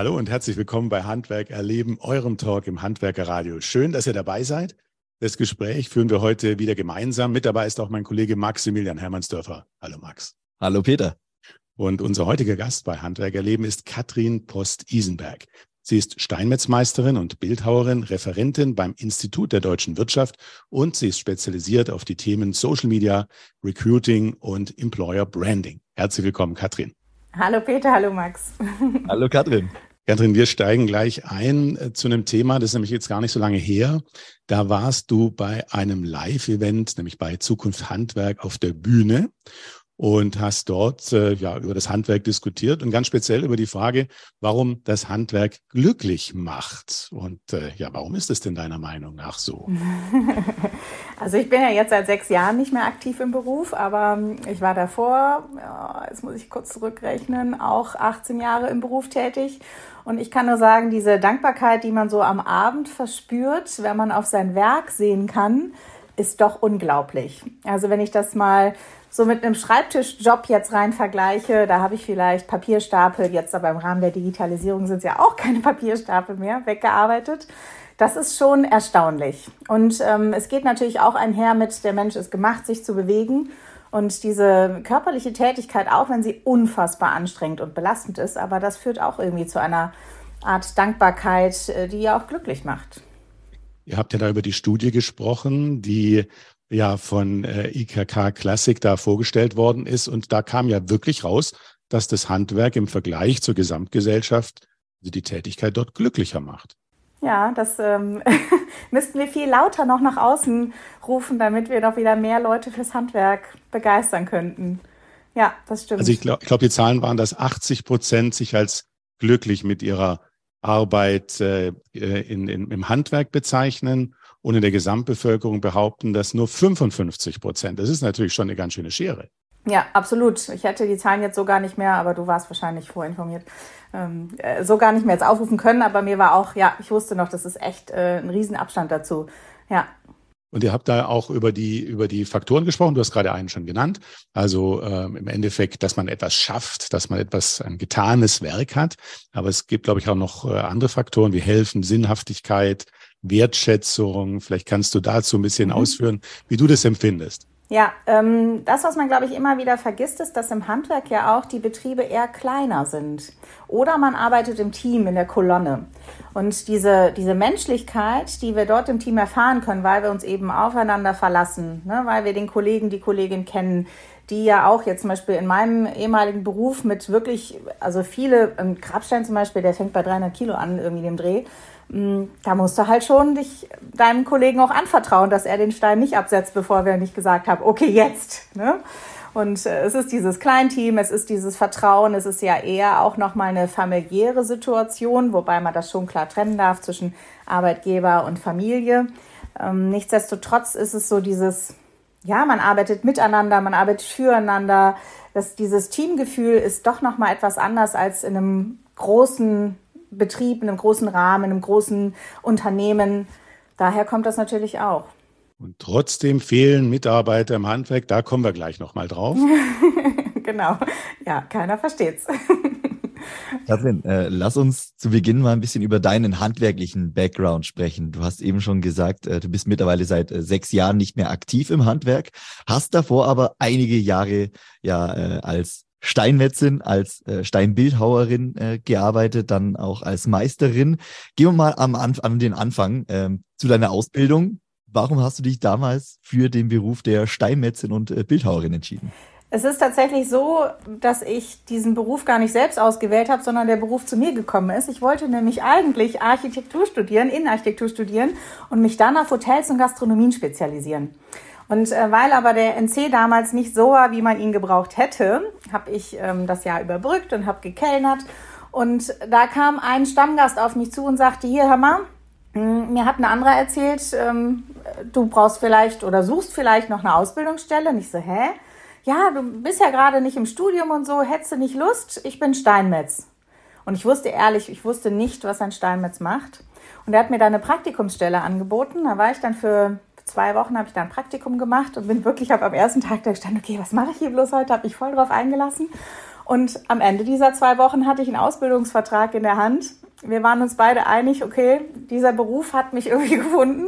Hallo und herzlich willkommen bei Handwerk erleben, eurem Talk im Handwerkerradio. Schön, dass ihr dabei seid. Das Gespräch führen wir heute wieder gemeinsam. Mit dabei ist auch mein Kollege Maximilian Hermannsdörfer. Hallo Max. Hallo Peter. Und unser heutiger Gast bei Handwerk erleben ist Katrin Post-Isenberg. Sie ist Steinmetzmeisterin und Bildhauerin, Referentin beim Institut der deutschen Wirtschaft und sie ist spezialisiert auf die Themen Social Media, Recruiting und Employer Branding. Herzlich willkommen, Katrin. Hallo Peter, hallo Max. Hallo Katrin. Katrin, wir steigen gleich ein äh, zu einem Thema, das ist nämlich jetzt gar nicht so lange her. Da warst du bei einem Live-Event, nämlich bei Zukunft Handwerk auf der Bühne und hast dort äh, ja über das Handwerk diskutiert und ganz speziell über die Frage, warum das Handwerk glücklich macht. Und äh, ja, warum ist es denn deiner Meinung nach so? Also ich bin ja jetzt seit sechs Jahren nicht mehr aktiv im Beruf, aber ähm, ich war davor, jetzt muss ich kurz zurückrechnen, auch 18 Jahre im Beruf tätig. Und ich kann nur sagen, diese Dankbarkeit, die man so am Abend verspürt, wenn man auf sein Werk sehen kann, ist doch unglaublich. Also wenn ich das mal so mit einem Schreibtischjob jetzt rein vergleiche, da habe ich vielleicht Papierstapel, jetzt aber im Rahmen der Digitalisierung sind es ja auch keine Papierstapel mehr, weggearbeitet. Das ist schon erstaunlich. Und ähm, es geht natürlich auch einher mit, der Mensch ist gemacht, sich zu bewegen. Und diese körperliche Tätigkeit, auch wenn sie unfassbar anstrengend und belastend ist, aber das führt auch irgendwie zu einer Art Dankbarkeit, äh, die ja auch glücklich macht. Ihr habt ja da über die Studie gesprochen, die ja von äh, IKK Classic da vorgestellt worden ist. Und da kam ja wirklich raus, dass das Handwerk im Vergleich zur Gesamtgesellschaft also die Tätigkeit dort glücklicher macht. Ja, das ähm, müssten wir viel lauter noch nach außen rufen, damit wir doch wieder mehr Leute fürs Handwerk begeistern könnten. Ja, das stimmt. Also ich glaube, ich glaub, die Zahlen waren, dass 80 Prozent sich als glücklich mit ihrer Arbeit äh, in, in, im Handwerk bezeichnen und in der Gesamtbevölkerung behaupten, dass nur 55 Prozent. Das ist natürlich schon eine ganz schöne Schere. Ja, absolut. Ich hätte die Zahlen jetzt so gar nicht mehr, aber du warst wahrscheinlich vorinformiert, ähm, äh, so gar nicht mehr jetzt aufrufen können. Aber mir war auch, ja, ich wusste noch, das ist echt äh, ein Riesenabstand dazu. Ja. Und ihr habt da auch über die, über die Faktoren gesprochen. Du hast gerade einen schon genannt. Also ähm, im Endeffekt, dass man etwas schafft, dass man etwas, ein getanes Werk hat. Aber es gibt, glaube ich, auch noch äh, andere Faktoren wie Helfen, Sinnhaftigkeit, Wertschätzung. Vielleicht kannst du dazu ein bisschen mhm. ausführen, wie du das empfindest. Ja, ähm, das, was man, glaube ich, immer wieder vergisst, ist, dass im Handwerk ja auch die Betriebe eher kleiner sind. Oder man arbeitet im Team, in der Kolonne. Und diese, diese Menschlichkeit, die wir dort im Team erfahren können, weil wir uns eben aufeinander verlassen, ne, weil wir den Kollegen, die Kollegin kennen, die ja auch jetzt zum Beispiel in meinem ehemaligen Beruf mit wirklich, also viele, ein Grabstein zum Beispiel, der fängt bei 300 Kilo an, irgendwie dem Dreh. Mm, da musst du halt schon dich deinem Kollegen auch anvertrauen, dass er den Stein nicht absetzt, bevor wir nicht gesagt haben, okay, jetzt. Ne? Und äh, es ist dieses Kleinteam, es ist dieses Vertrauen, es ist ja eher auch nochmal eine familiäre Situation, wobei man das schon klar trennen darf zwischen Arbeitgeber und Familie. Ähm, nichtsdestotrotz ist es so dieses, ja, man arbeitet miteinander, man arbeitet füreinander. Das, dieses Teamgefühl ist doch nochmal etwas anders als in einem großen Betrieb, in einem großen Rahmen, in einem großen Unternehmen. Daher kommt das natürlich auch. Und trotzdem fehlen Mitarbeiter im Handwerk, da kommen wir gleich nochmal drauf. genau. Ja, keiner versteht's. Katrin, äh, lass uns zu Beginn mal ein bisschen über deinen handwerklichen Background sprechen. Du hast eben schon gesagt, äh, du bist mittlerweile seit äh, sechs Jahren nicht mehr aktiv im Handwerk, hast davor aber einige Jahre ja äh, als Steinmetzin, als äh, Steinbildhauerin äh, gearbeitet, dann auch als Meisterin. Gehen wir mal am an den Anfang ähm, zu deiner Ausbildung. Warum hast du dich damals für den Beruf der Steinmetzin und äh, Bildhauerin entschieden? Es ist tatsächlich so, dass ich diesen Beruf gar nicht selbst ausgewählt habe, sondern der Beruf zu mir gekommen ist. Ich wollte nämlich eigentlich Architektur studieren, Innenarchitektur studieren und mich dann auf Hotels und Gastronomien spezialisieren. Und äh, weil aber der NC damals nicht so war, wie man ihn gebraucht hätte, habe ich ähm, das Jahr überbrückt und habe gekellnert. Und da kam ein Stammgast auf mich zu und sagte, hier, hör mal, hm, mir hat ein anderer erzählt, ähm, du brauchst vielleicht oder suchst vielleicht noch eine Ausbildungsstelle. Und ich so, hä? Ja, du bist ja gerade nicht im Studium und so, hättest du nicht Lust? Ich bin Steinmetz. Und ich wusste ehrlich, ich wusste nicht, was ein Steinmetz macht. Und er hat mir da eine Praktikumsstelle angeboten. Da war ich dann für zwei Wochen habe ich da ein Praktikum gemacht und bin wirklich, am ersten Tag da gestanden, okay, was mache ich hier bloß heute? Habe mich voll drauf eingelassen. Und am Ende dieser zwei Wochen hatte ich einen Ausbildungsvertrag in der Hand. Wir waren uns beide einig, okay, dieser Beruf hat mich irgendwie gefunden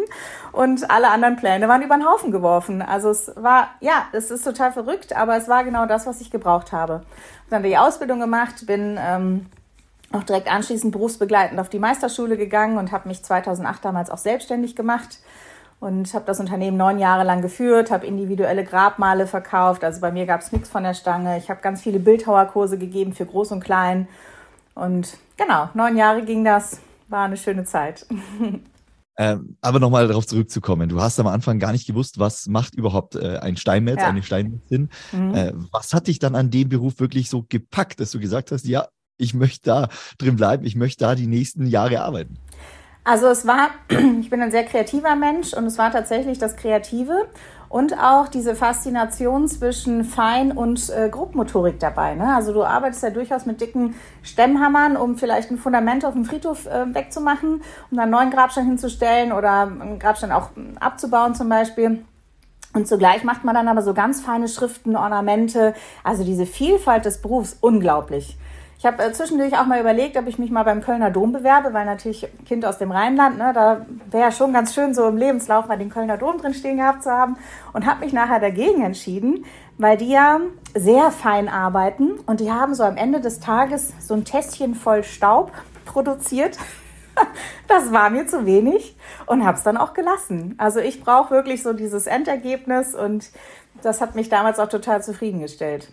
und alle anderen Pläne waren über den Haufen geworfen. Also es war, ja, es ist total verrückt, aber es war genau das, was ich gebraucht habe. Dann die Ausbildung gemacht, bin ähm, auch direkt anschließend berufsbegleitend auf die Meisterschule gegangen und habe mich 2008 damals auch selbstständig gemacht und habe das Unternehmen neun Jahre lang geführt, habe individuelle Grabmale verkauft. Also bei mir gab es nichts von der Stange. Ich habe ganz viele Bildhauerkurse gegeben für Groß und Klein. Und genau, neun Jahre ging das. War eine schöne Zeit. Ähm, aber nochmal darauf zurückzukommen. Du hast am Anfang gar nicht gewusst, was macht überhaupt äh, ein Steinmetz, ja. eine Steinmetzin. Mhm. Äh, was hat dich dann an dem Beruf wirklich so gepackt, dass du gesagt hast, ja, ich möchte da drin bleiben, ich möchte da die nächsten Jahre arbeiten? Also es war, ich bin ein sehr kreativer Mensch und es war tatsächlich das Kreative und auch diese Faszination zwischen Fein- und äh, Grobmotorik dabei. Ne? Also du arbeitest ja durchaus mit dicken Stemmhammern, um vielleicht ein Fundament auf dem Friedhof äh, wegzumachen, um dann einen neuen Grabstein hinzustellen oder einen Grabstein auch abzubauen zum Beispiel. Und zugleich macht man dann aber so ganz feine Schriften, Ornamente. Also diese Vielfalt des Berufs, unglaublich. Ich habe äh, zwischendurch auch mal überlegt, ob ich mich mal beim Kölner Dom bewerbe, weil natürlich Kind aus dem Rheinland, ne, da wäre ja schon ganz schön so im Lebenslauf mal den Kölner Dom drin stehen gehabt zu haben und habe mich nachher dagegen entschieden, weil die ja sehr fein arbeiten und die haben so am Ende des Tages so ein Tässchen voll Staub produziert. Das war mir zu wenig und habe es dann auch gelassen. Also ich brauche wirklich so dieses Endergebnis und das hat mich damals auch total zufriedengestellt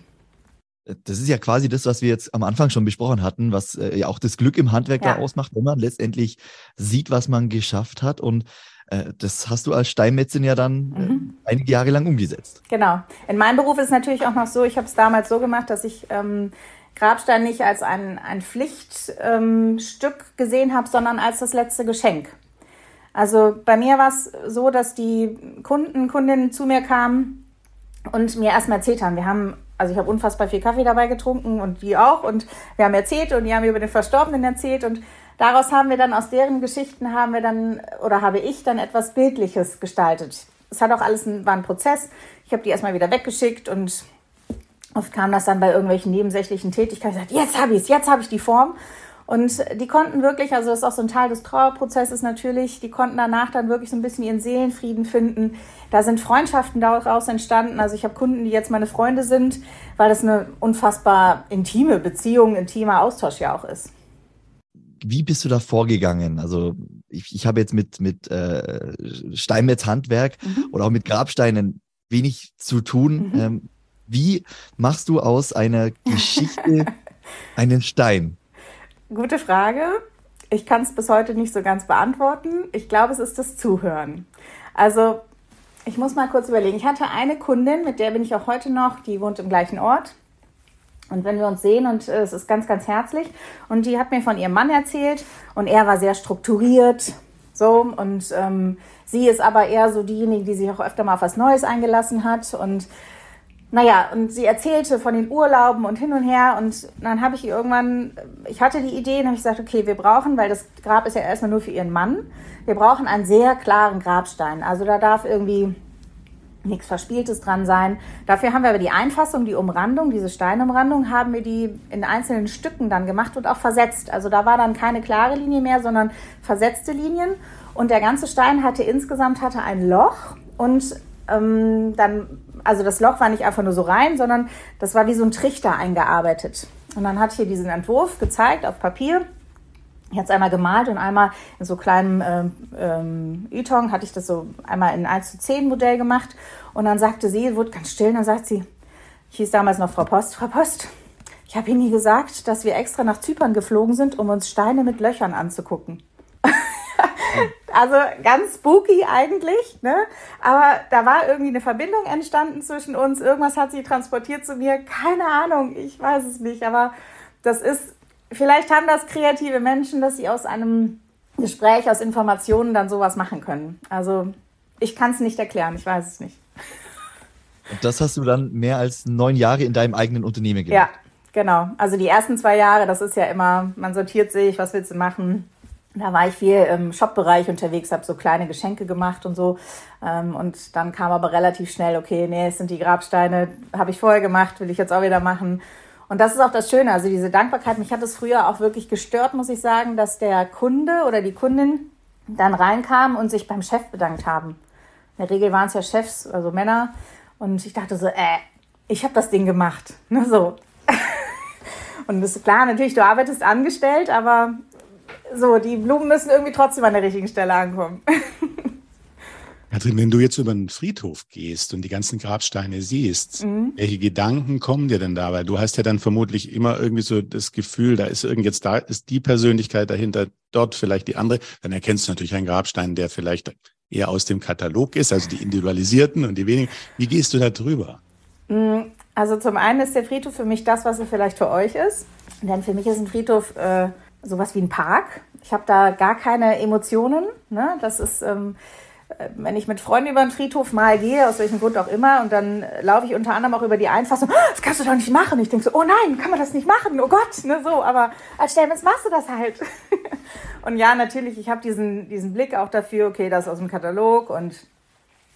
das ist ja quasi das, was wir jetzt am Anfang schon besprochen hatten, was äh, ja auch das Glück im Handwerk ja. da ausmacht, wenn man letztendlich sieht, was man geschafft hat. Und äh, das hast du als Steinmetzin ja dann äh, mhm. einige Jahre lang umgesetzt. Genau. In meinem Beruf ist es natürlich auch noch so, ich habe es damals so gemacht, dass ich ähm, Grabstein nicht als ein, ein Pflichtstück ähm, gesehen habe, sondern als das letzte Geschenk. Also bei mir war es so, dass die Kunden, Kundinnen zu mir kamen und mir erstmal erzählt haben, wir haben also ich habe unfassbar viel Kaffee dabei getrunken und die auch und wir haben erzählt und die haben über den Verstorbenen erzählt und daraus haben wir dann aus deren Geschichten haben wir dann oder habe ich dann etwas Bildliches gestaltet. Es hat auch alles ein, war ein Prozess. Ich habe die erstmal wieder weggeschickt und oft kam das dann bei irgendwelchen nebensächlichen Tätigkeiten. Ich gesagt, jetzt habe ich es, jetzt habe ich die Form. Und die konnten wirklich, also das ist auch so ein Teil des Trauerprozesses natürlich, die konnten danach dann wirklich so ein bisschen ihren Seelenfrieden finden. Da sind Freundschaften daraus entstanden. Also ich habe Kunden, die jetzt meine Freunde sind, weil das eine unfassbar intime Beziehung, intimer Austausch ja auch ist. Wie bist du da vorgegangen? Also ich, ich habe jetzt mit, mit äh, Steinmetz-Handwerk mhm. oder auch mit Grabsteinen wenig zu tun. Mhm. Ähm, wie machst du aus einer Geschichte einen Stein? Gute Frage. Ich kann es bis heute nicht so ganz beantworten. Ich glaube, es ist das Zuhören. Also, ich muss mal kurz überlegen. Ich hatte eine Kundin, mit der bin ich auch heute noch, die wohnt im gleichen Ort. Und wenn wir uns sehen, und äh, es ist ganz, ganz herzlich, und die hat mir von ihrem Mann erzählt, und er war sehr strukturiert, so, und ähm, sie ist aber eher so diejenige, die sich auch öfter mal auf was Neues eingelassen hat. Und naja, und sie erzählte von den Urlauben und hin und her und dann habe ich irgendwann, ich hatte die Idee und habe ich gesagt, okay, wir brauchen, weil das Grab ist ja erstmal nur für ihren Mann, wir brauchen einen sehr klaren Grabstein. Also da darf irgendwie nichts Verspieltes dran sein. Dafür haben wir aber die Einfassung, die Umrandung, diese Steinumrandung, haben wir die in einzelnen Stücken dann gemacht und auch versetzt. Also da war dann keine klare Linie mehr, sondern versetzte Linien. Und der ganze Stein hatte insgesamt hatte ein Loch und ähm, dann also das Loch war nicht einfach nur so rein, sondern das war wie so ein Trichter eingearbeitet. Und dann hat hier diesen Entwurf gezeigt auf Papier. Ich hatte es einmal gemalt und einmal in so kleinem ähm, ähm, Ytong hatte ich das so einmal in 1 zu 10 Modell gemacht. Und dann sagte sie, wurde ganz still, und dann sagt sie, ich hieß damals noch Frau Post, Frau Post, ich habe Ihnen nie gesagt, dass wir extra nach Zypern geflogen sind, um uns Steine mit Löchern anzugucken. Also ganz spooky eigentlich, ne? Aber da war irgendwie eine Verbindung entstanden zwischen uns. Irgendwas hat sie transportiert zu mir. Keine Ahnung, ich weiß es nicht. Aber das ist, vielleicht haben das kreative Menschen, dass sie aus einem Gespräch, aus Informationen dann sowas machen können. Also ich kann es nicht erklären, ich weiß es nicht. Und das hast du dann mehr als neun Jahre in deinem eigenen Unternehmen gemacht? Ja, genau. Also die ersten zwei Jahre, das ist ja immer, man sortiert sich, was willst du machen? Da war ich viel im Shop-Bereich unterwegs, habe so kleine Geschenke gemacht und so. Ähm, und dann kam aber relativ schnell, okay, nee, es sind die Grabsteine, habe ich vorher gemacht, will ich jetzt auch wieder machen. Und das ist auch das Schöne, also diese Dankbarkeit, mich hat es früher auch wirklich gestört, muss ich sagen, dass der Kunde oder die Kundin dann reinkam und sich beim Chef bedankt haben. In der Regel waren es ja Chefs, also Männer. Und ich dachte so, äh, ich habe das Ding gemacht. Ne, so. und das ist klar, natürlich, du arbeitest angestellt, aber so, die Blumen müssen irgendwie trotzdem an der richtigen Stelle ankommen. Katrin, wenn du jetzt über den Friedhof gehst und die ganzen Grabsteine siehst, mhm. welche Gedanken kommen dir denn dabei? Du hast ja dann vermutlich immer irgendwie so das Gefühl, da ist irgend jetzt da ist die Persönlichkeit dahinter, dort vielleicht die andere. Dann erkennst du natürlich einen Grabstein, der vielleicht eher aus dem Katalog ist, also die individualisierten und die wenigen. Wie gehst du da drüber? Mhm. Also zum einen ist der Friedhof für mich das, was er vielleicht für euch ist. Denn für mich ist ein Friedhof äh, sowas wie ein Park. Ich habe da gar keine Emotionen. Ne? Das ist ähm, äh, wenn ich mit Freunden über den Friedhof mal gehe, aus welchem Grund auch immer, und dann laufe ich unter anderem auch über die Einfassung, oh, das kannst du doch nicht machen. Ich denke so, oh nein, kann man das nicht machen? Oh Gott, ne, so, aber als Stellmenz machst du das halt. und ja, natürlich, ich habe diesen, diesen Blick auch dafür, okay, das ist aus dem Katalog und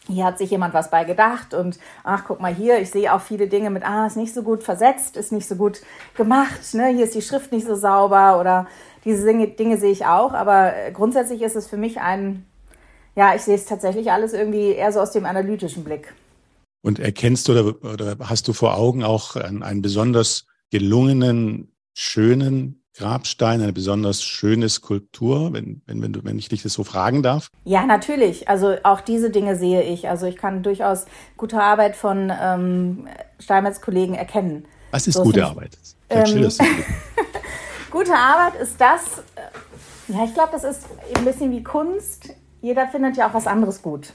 hier hat sich jemand was bei gedacht und ach, guck mal hier, ich sehe auch viele Dinge mit, ah, ist nicht so gut versetzt, ist nicht so gut gemacht, ne, hier ist die Schrift nicht so sauber oder diese Dinge, Dinge sehe ich auch, aber grundsätzlich ist es für mich ein, ja, ich sehe es tatsächlich alles irgendwie eher so aus dem analytischen Blick. Und erkennst du oder, oder hast du vor Augen auch einen, einen besonders gelungenen, schönen Grabstein, eine besonders schöne Skulptur, wenn, wenn, wenn, du, wenn ich dich das so fragen darf? Ja, natürlich. Also auch diese Dinge sehe ich. Also ich kann durchaus gute Arbeit von ähm, Steinmetz Kollegen erkennen. Was ist so gute Arbeit? Ähm, gute Arbeit ist das, äh, ja, ich glaube, das ist ein bisschen wie Kunst jeder findet ja auch was anderes gut.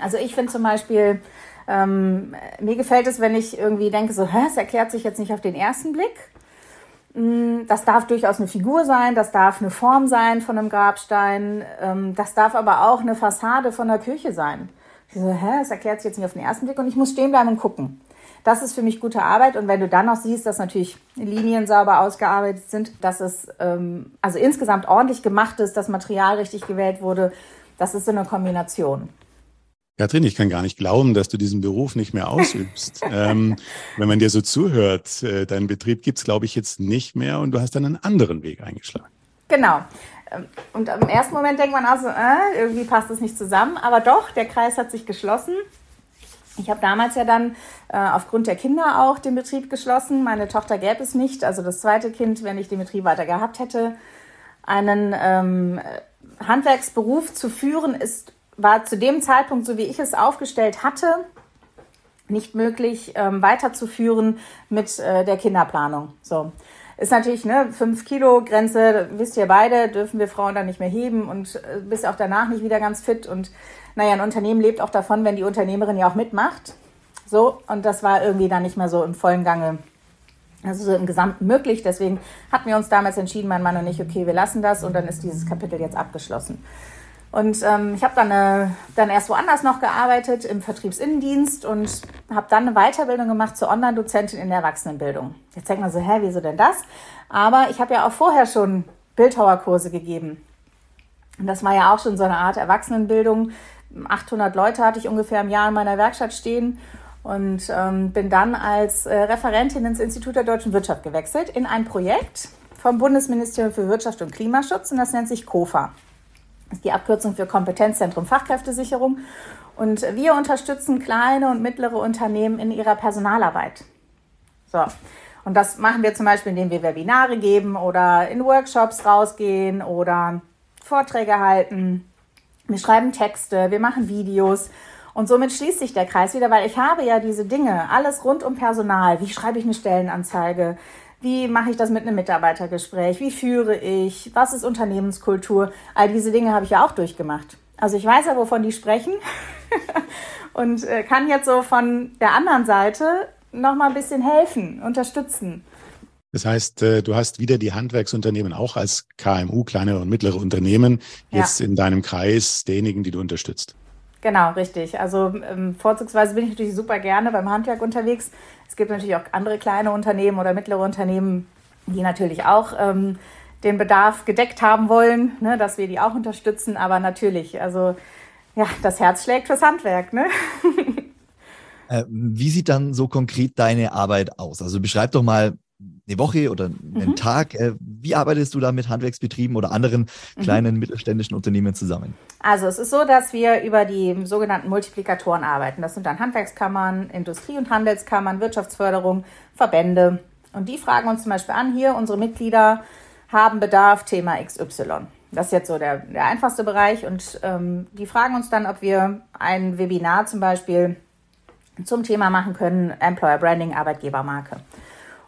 Also ich finde zum Beispiel, ähm, mir gefällt es, wenn ich irgendwie denke, so, hä, es erklärt sich jetzt nicht auf den ersten Blick. Mm, das darf durchaus eine Figur sein, das darf eine Form sein von einem Grabstein, ähm, das darf aber auch eine Fassade von der Kirche sein. Ich so, hä, es erklärt sich jetzt nicht auf den ersten Blick und ich muss stehen bleiben und gucken. Das ist für mich gute Arbeit. Und wenn du dann noch siehst, dass natürlich Linien sauber ausgearbeitet sind, dass es ähm, also insgesamt ordentlich gemacht ist, das Material richtig gewählt wurde, das ist so eine Kombination. Katrin, ich kann gar nicht glauben, dass du diesen Beruf nicht mehr ausübst. ähm, wenn man dir so zuhört, äh, deinen Betrieb gibt es, glaube ich, jetzt nicht mehr und du hast dann einen anderen Weg eingeschlagen. Genau. Ähm, und im ersten Moment denkt man also, äh, irgendwie passt das nicht zusammen. Aber doch, der Kreis hat sich geschlossen. Ich habe damals ja dann äh, aufgrund der Kinder auch den Betrieb geschlossen. Meine Tochter gäbe es nicht, also das zweite Kind, wenn ich den Betrieb weiter gehabt hätte. Einen ähm, Handwerksberuf zu führen, ist, war zu dem Zeitpunkt, so wie ich es aufgestellt hatte, nicht möglich ähm, weiterzuführen mit äh, der Kinderplanung. So. Ist natürlich eine 5 Kilo Grenze, wisst ihr beide, dürfen wir Frauen dann nicht mehr heben und äh, bist auch danach nicht wieder ganz fit und naja, ein Unternehmen lebt auch davon, wenn die Unternehmerin ja auch mitmacht. So, und das war irgendwie dann nicht mehr so im vollen Gange, also so im Gesamten möglich. Deswegen hatten wir uns damals entschieden, mein Mann und ich, okay, wir lassen das und dann ist dieses Kapitel jetzt abgeschlossen. Und ähm, ich habe dann, äh, dann erst woanders noch gearbeitet, im Vertriebsinnendienst und habe dann eine Weiterbildung gemacht zur Online-Dozentin in der Erwachsenenbildung. Jetzt denkt man so, hä, wieso denn das? Aber ich habe ja auch vorher schon Bildhauerkurse gegeben. Und das war ja auch schon so eine Art Erwachsenenbildung, 800 Leute hatte ich ungefähr im Jahr in meiner Werkstatt stehen und ähm, bin dann als äh, Referentin ins Institut der deutschen Wirtschaft gewechselt in ein Projekt vom Bundesministerium für Wirtschaft und Klimaschutz und das nennt sich KOFA. Ist die Abkürzung für Kompetenzzentrum Fachkräftesicherung. Und wir unterstützen kleine und mittlere Unternehmen in ihrer Personalarbeit. So. Und das machen wir zum Beispiel, indem wir Webinare geben oder in Workshops rausgehen oder Vorträge halten wir schreiben Texte, wir machen Videos. Und somit schließt sich der Kreis wieder, weil ich habe ja diese Dinge, alles rund um Personal. Wie schreibe ich eine Stellenanzeige? Wie mache ich das mit einem Mitarbeitergespräch? Wie führe ich? Was ist Unternehmenskultur? All diese Dinge habe ich ja auch durchgemacht. Also ich weiß ja, wovon die sprechen und äh, kann jetzt so von der anderen Seite noch mal ein bisschen helfen, unterstützen. Das heißt, äh, du hast wieder die Handwerksunternehmen auch als KMU, kleinere und mittlere Unternehmen, jetzt ja. in deinem Kreis derjenigen, die du unterstützt. Genau, richtig. Also ähm, vorzugsweise bin ich natürlich super gerne beim Handwerk unterwegs. Es gibt natürlich auch andere kleine Unternehmen oder mittlere Unternehmen, die natürlich auch ähm, den Bedarf gedeckt haben wollen, ne, dass wir die auch unterstützen. Aber natürlich, also ja, das Herz schlägt fürs Handwerk. Ne? Äh, wie sieht dann so konkret deine Arbeit aus? Also beschreib doch mal eine Woche oder einen mhm. Tag. Äh, wie arbeitest du da mit Handwerksbetrieben oder anderen mhm. kleinen mhm. mittelständischen Unternehmen zusammen? Also es ist so, dass wir über die sogenannten Multiplikatoren arbeiten. Das sind dann Handwerkskammern, Industrie- und Handelskammern, Wirtschaftsförderung, Verbände. Und die fragen uns zum Beispiel an, hier unsere Mitglieder haben Bedarf, Thema XY. Das ist jetzt so der, der einfachste Bereich. Und ähm, die fragen uns dann, ob wir ein Webinar zum Beispiel zum Thema machen können, Employer Branding, Arbeitgebermarke.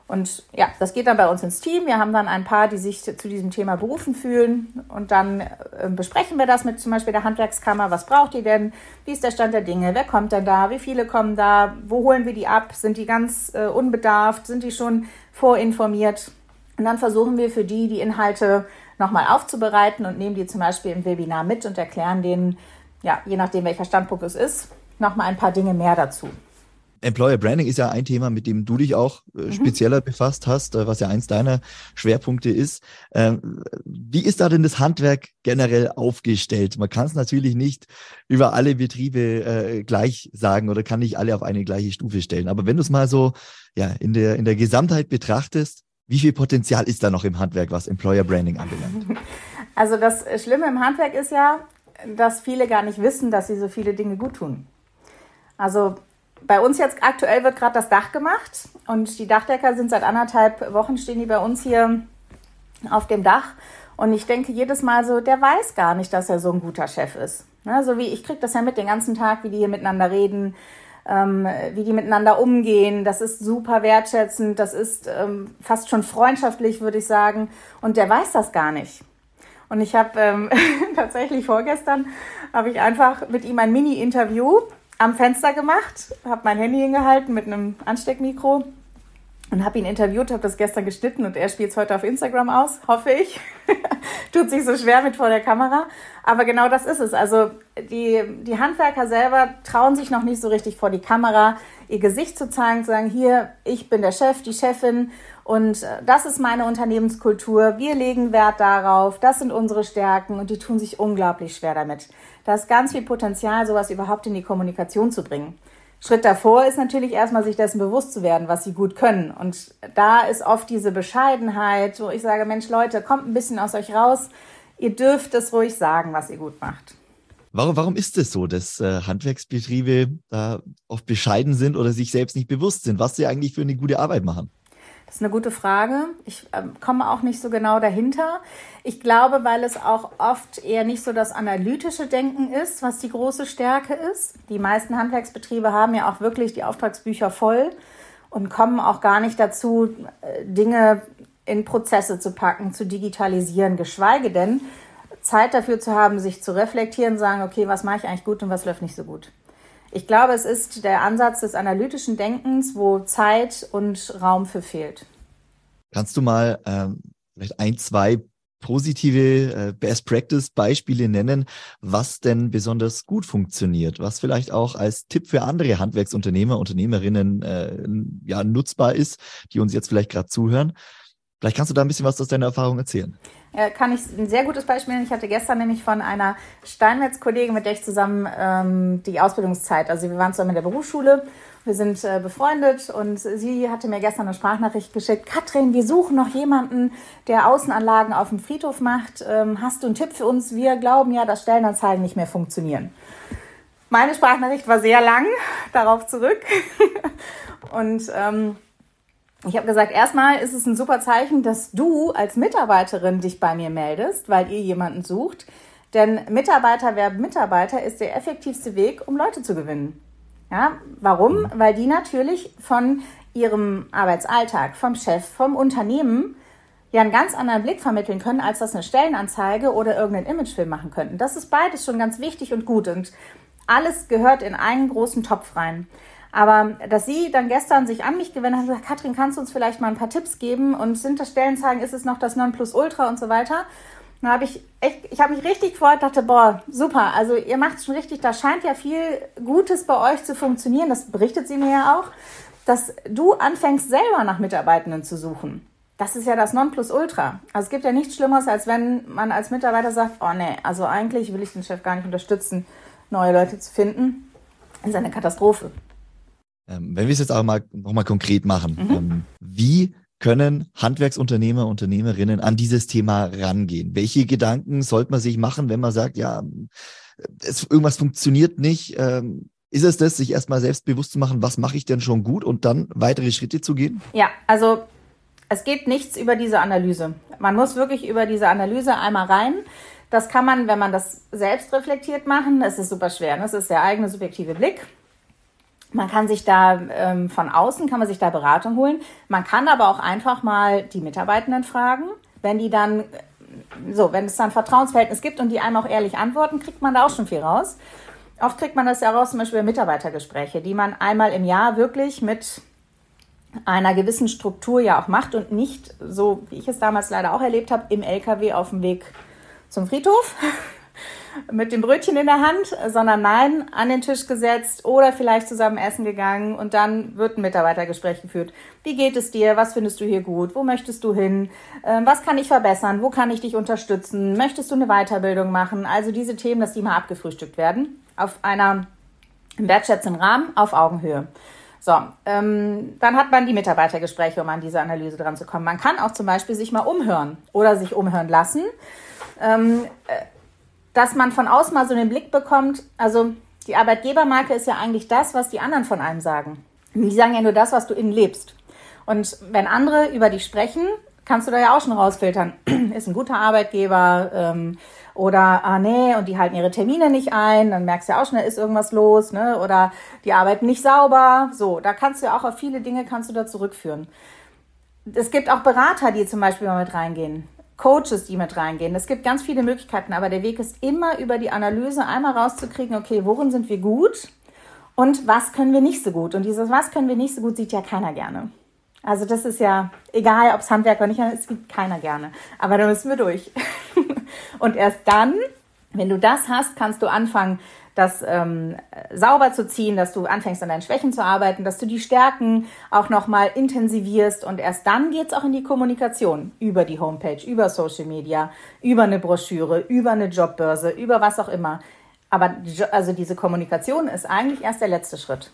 Und ja, das geht dann bei uns ins Team. Wir haben dann ein paar, die sich zu diesem Thema berufen fühlen. Und dann äh, besprechen wir das mit zum Beispiel der Handwerkskammer. Was braucht ihr denn? Wie ist der Stand der Dinge? Wer kommt denn da? Wie viele kommen da? Wo holen wir die ab? Sind die ganz äh, unbedarft? Sind die schon vorinformiert? Und dann versuchen wir für die, die Inhalte nochmal aufzubereiten und nehmen die zum Beispiel im Webinar mit und erklären denen, ja, je nachdem welcher Standpunkt es ist, nochmal ein paar Dinge mehr dazu. Employer Branding ist ja ein Thema, mit dem du dich auch äh, mhm. spezieller befasst hast, äh, was ja eins deiner Schwerpunkte ist. Ähm, wie ist da denn das Handwerk generell aufgestellt? Man kann es natürlich nicht über alle Betriebe äh, gleich sagen oder kann nicht alle auf eine gleiche Stufe stellen. Aber wenn du es mal so ja, in, der, in der Gesamtheit betrachtest, wie viel Potenzial ist da noch im Handwerk, was Employer Branding anbelangt? Also das Schlimme im Handwerk ist ja, dass viele gar nicht wissen, dass sie so viele Dinge gut tun. Also bei uns jetzt aktuell wird gerade das Dach gemacht und die Dachdecker sind seit anderthalb Wochen stehen die bei uns hier auf dem Dach und ich denke jedes Mal so, der weiß gar nicht, dass er so ein guter Chef ist. Ne, so wie ich kriege das ja mit den ganzen Tag, wie die hier miteinander reden, ähm, wie die miteinander umgehen. Das ist super wertschätzend, das ist ähm, fast schon freundschaftlich, würde ich sagen. Und der weiß das gar nicht. Und ich habe ähm, tatsächlich vorgestern habe ich einfach mit ihm ein Mini-Interview am Fenster gemacht, habe mein Handy hingehalten mit einem Ansteckmikro und habe ihn interviewt, habe das gestern geschnitten und er spielt es heute auf Instagram aus, hoffe ich. Tut sich so schwer mit vor der Kamera. Aber genau das ist es. Also die, die Handwerker selber trauen sich noch nicht so richtig vor die Kamera, ihr Gesicht zu zeigen, zu sagen, hier, ich bin der Chef, die Chefin und äh, das ist meine Unternehmenskultur. Wir legen Wert darauf, das sind unsere Stärken und die tun sich unglaublich schwer damit. Da ist ganz viel Potenzial, sowas überhaupt in die Kommunikation zu bringen. Schritt davor ist natürlich erstmal sich dessen bewusst zu werden, was sie gut können. Und da ist oft diese Bescheidenheit, wo ich sage, Mensch Leute, kommt ein bisschen aus euch raus. Ihr dürft es ruhig sagen, was ihr gut macht. Warum, warum ist es so, dass äh, Handwerksbetriebe da oft bescheiden sind oder sich selbst nicht bewusst sind, was sie eigentlich für eine gute Arbeit machen? Das ist eine gute Frage. Ich äh, komme auch nicht so genau dahinter. Ich glaube, weil es auch oft eher nicht so das analytische Denken ist, was die große Stärke ist. Die meisten Handwerksbetriebe haben ja auch wirklich die Auftragsbücher voll und kommen auch gar nicht dazu, äh, Dinge in Prozesse zu packen, zu digitalisieren, geschweige denn Zeit dafür zu haben, sich zu reflektieren, sagen, okay, was mache ich eigentlich gut und was läuft nicht so gut. Ich glaube, es ist der Ansatz des analytischen Denkens, wo Zeit und Raum für fehlt. Kannst du mal ähm, vielleicht ein, zwei positive äh, Best Practice Beispiele nennen, was denn besonders gut funktioniert, was vielleicht auch als Tipp für andere Handwerksunternehmer, Unternehmerinnen äh, ja nutzbar ist, die uns jetzt vielleicht gerade zuhören. Vielleicht kannst du da ein bisschen was aus deiner Erfahrung erzählen. Ja, kann ich ein sehr gutes Beispiel nennen. Ich hatte gestern nämlich von einer Steinmetz-Kollegin, mit der ich zusammen ähm, die Ausbildungszeit, also wir waren zusammen in der Berufsschule, wir sind äh, befreundet und sie hatte mir gestern eine Sprachnachricht geschickt. Katrin, wir suchen noch jemanden, der Außenanlagen auf dem Friedhof macht. Ähm, hast du einen Tipp für uns? Wir glauben ja, dass Stellenanzeigen nicht mehr funktionieren. Meine Sprachnachricht war sehr lang, darauf zurück. und ähm, ich habe gesagt, erstmal ist es ein super Zeichen, dass du als Mitarbeiterin dich bei mir meldest, weil ihr jemanden sucht. Denn Mitarbeiter werben Mitarbeiter ist der effektivste Weg, um Leute zu gewinnen. Ja, warum? Mhm. Weil die natürlich von ihrem Arbeitsalltag, vom Chef, vom Unternehmen ja einen ganz anderen Blick vermitteln können, als das eine Stellenanzeige oder irgendein Imagefilm machen könnten. Das ist beides schon ganz wichtig und gut und alles gehört in einen großen Topf rein. Aber dass sie dann gestern sich an mich gewendet hat und gesagt, Katrin, kannst du uns vielleicht mal ein paar Tipps geben? Und sind das Stellenzeigen, ist es noch das Nonplusultra und so weiter? Dann habe ich echt, ich habe mich richtig gefreut, dachte, boah, super, also ihr macht es schon richtig, da scheint ja viel Gutes bei euch zu funktionieren, das berichtet sie mir ja auch, dass du anfängst selber nach Mitarbeitenden zu suchen. Das ist ja das Nonplusultra. Also es gibt ja nichts Schlimmeres, als wenn man als Mitarbeiter sagt, oh nee, also eigentlich will ich den Chef gar nicht unterstützen, neue Leute zu finden. Das ist eine Katastrophe. Ähm, wenn wir es jetzt auch mal nochmal konkret machen, mhm. ähm, wie können Handwerksunternehmer, Unternehmerinnen an dieses Thema rangehen? Welche Gedanken sollte man sich machen, wenn man sagt, ja, es, irgendwas funktioniert nicht? Ähm, ist es das, sich erstmal selbstbewusst zu machen, was mache ich denn schon gut und dann weitere Schritte zu gehen? Ja, also es geht nichts über diese Analyse. Man muss wirklich über diese Analyse einmal rein. Das kann man, wenn man das selbst reflektiert machen, das ist super schwer. Das ist der eigene subjektive Blick. Man kann sich da ähm, von außen, kann man sich da Beratung holen. Man kann aber auch einfach mal die Mitarbeitenden fragen. Wenn die dann, so, wenn es dann Vertrauensverhältnis gibt und die einem auch ehrlich antworten, kriegt man da auch schon viel raus. Oft kriegt man das ja raus, zum Beispiel Mitarbeitergespräche, die man einmal im Jahr wirklich mit einer gewissen Struktur ja auch macht und nicht so, wie ich es damals leider auch erlebt habe, im LKW auf dem Weg zum Friedhof mit dem Brötchen in der Hand, sondern nein, an den Tisch gesetzt oder vielleicht zusammen essen gegangen und dann wird ein Mitarbeitergespräch geführt. Wie geht es dir? Was findest du hier gut? Wo möchtest du hin? Ähm, was kann ich verbessern? Wo kann ich dich unterstützen? Möchtest du eine Weiterbildung machen? Also diese Themen, dass die mal abgefrühstückt werden auf einer wertschätzenden Rahmen auf Augenhöhe. So, ähm, dann hat man die Mitarbeitergespräche, um an diese Analyse dran zu kommen. Man kann auch zum Beispiel sich mal umhören oder sich umhören lassen, ähm, äh, dass man von außen mal so den Blick bekommt. Also die Arbeitgebermarke ist ja eigentlich das, was die anderen von einem sagen. Die sagen ja nur das, was du innen lebst. Und wenn andere über dich sprechen, kannst du da ja auch schon rausfiltern. ist ein guter Arbeitgeber, ähm, oder, ah nee, und die halten ihre Termine nicht ein, dann merkst du ja auch schon, da ist irgendwas los, ne? Oder die arbeiten nicht sauber. So, da kannst du ja auch auf viele Dinge kannst du da zurückführen. Es gibt auch Berater, die zum Beispiel mal mit reingehen. Coaches, die mit reingehen. Es gibt ganz viele Möglichkeiten, aber der Weg ist immer über die Analyse einmal rauszukriegen, okay, worin sind wir gut und was können wir nicht so gut? Und dieses Was können wir nicht so gut sieht ja keiner gerne. Also das ist ja egal, ob es Handwerk oder nicht, es gibt keiner gerne. Aber da müssen wir durch. Und erst dann, wenn du das hast, kannst du anfangen, das ähm, sauber zu ziehen, dass du anfängst an deinen Schwächen zu arbeiten, dass du die Stärken auch nochmal intensivierst und erst dann geht's auch in die Kommunikation über die Homepage, über Social Media, über eine Broschüre, über eine Jobbörse, über was auch immer. Aber also diese Kommunikation ist eigentlich erst der letzte Schritt.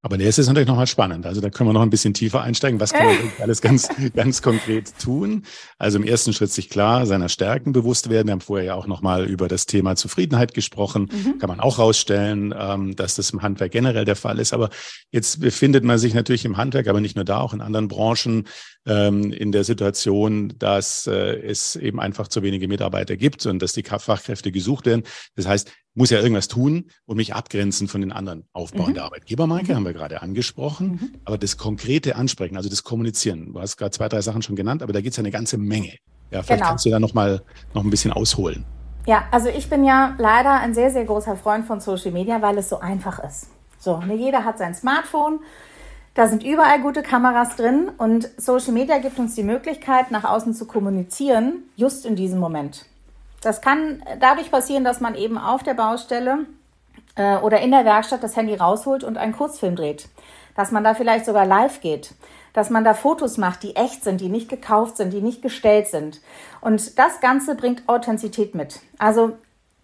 Aber der ist jetzt natürlich nochmal spannend. Also da können wir noch ein bisschen tiefer einsteigen. Was kann man alles ganz, ganz konkret tun? Also im ersten Schritt sich klar seiner Stärken bewusst werden. Wir haben vorher ja auch nochmal über das Thema Zufriedenheit gesprochen. Mhm. Kann man auch rausstellen, ähm, dass das im Handwerk generell der Fall ist. Aber jetzt befindet man sich natürlich im Handwerk, aber nicht nur da, auch in anderen Branchen ähm, in der Situation, dass äh, es eben einfach zu wenige Mitarbeiter gibt und dass die Fachkräfte gesucht werden. Das heißt, muss ja irgendwas tun und mich abgrenzen von den anderen. Aufbau mhm. der Arbeitgebermarke mhm. haben wir gerade angesprochen, mhm. aber das konkrete Ansprechen, also das Kommunizieren, du hast gerade zwei, drei Sachen schon genannt, aber da geht es ja eine ganze Menge. Ja, vielleicht genau. kannst du da noch mal noch ein bisschen ausholen. Ja, also ich bin ja leider ein sehr, sehr großer Freund von Social Media, weil es so einfach ist. So, ne, jeder hat sein Smartphone, da sind überall gute Kameras drin und Social Media gibt uns die Möglichkeit, nach außen zu kommunizieren, just in diesem Moment. Das kann dadurch passieren, dass man eben auf der Baustelle äh, oder in der Werkstatt das Handy rausholt und einen Kurzfilm dreht. Dass man da vielleicht sogar live geht. Dass man da Fotos macht, die echt sind, die nicht gekauft sind, die nicht gestellt sind. Und das Ganze bringt Authentizität mit. Also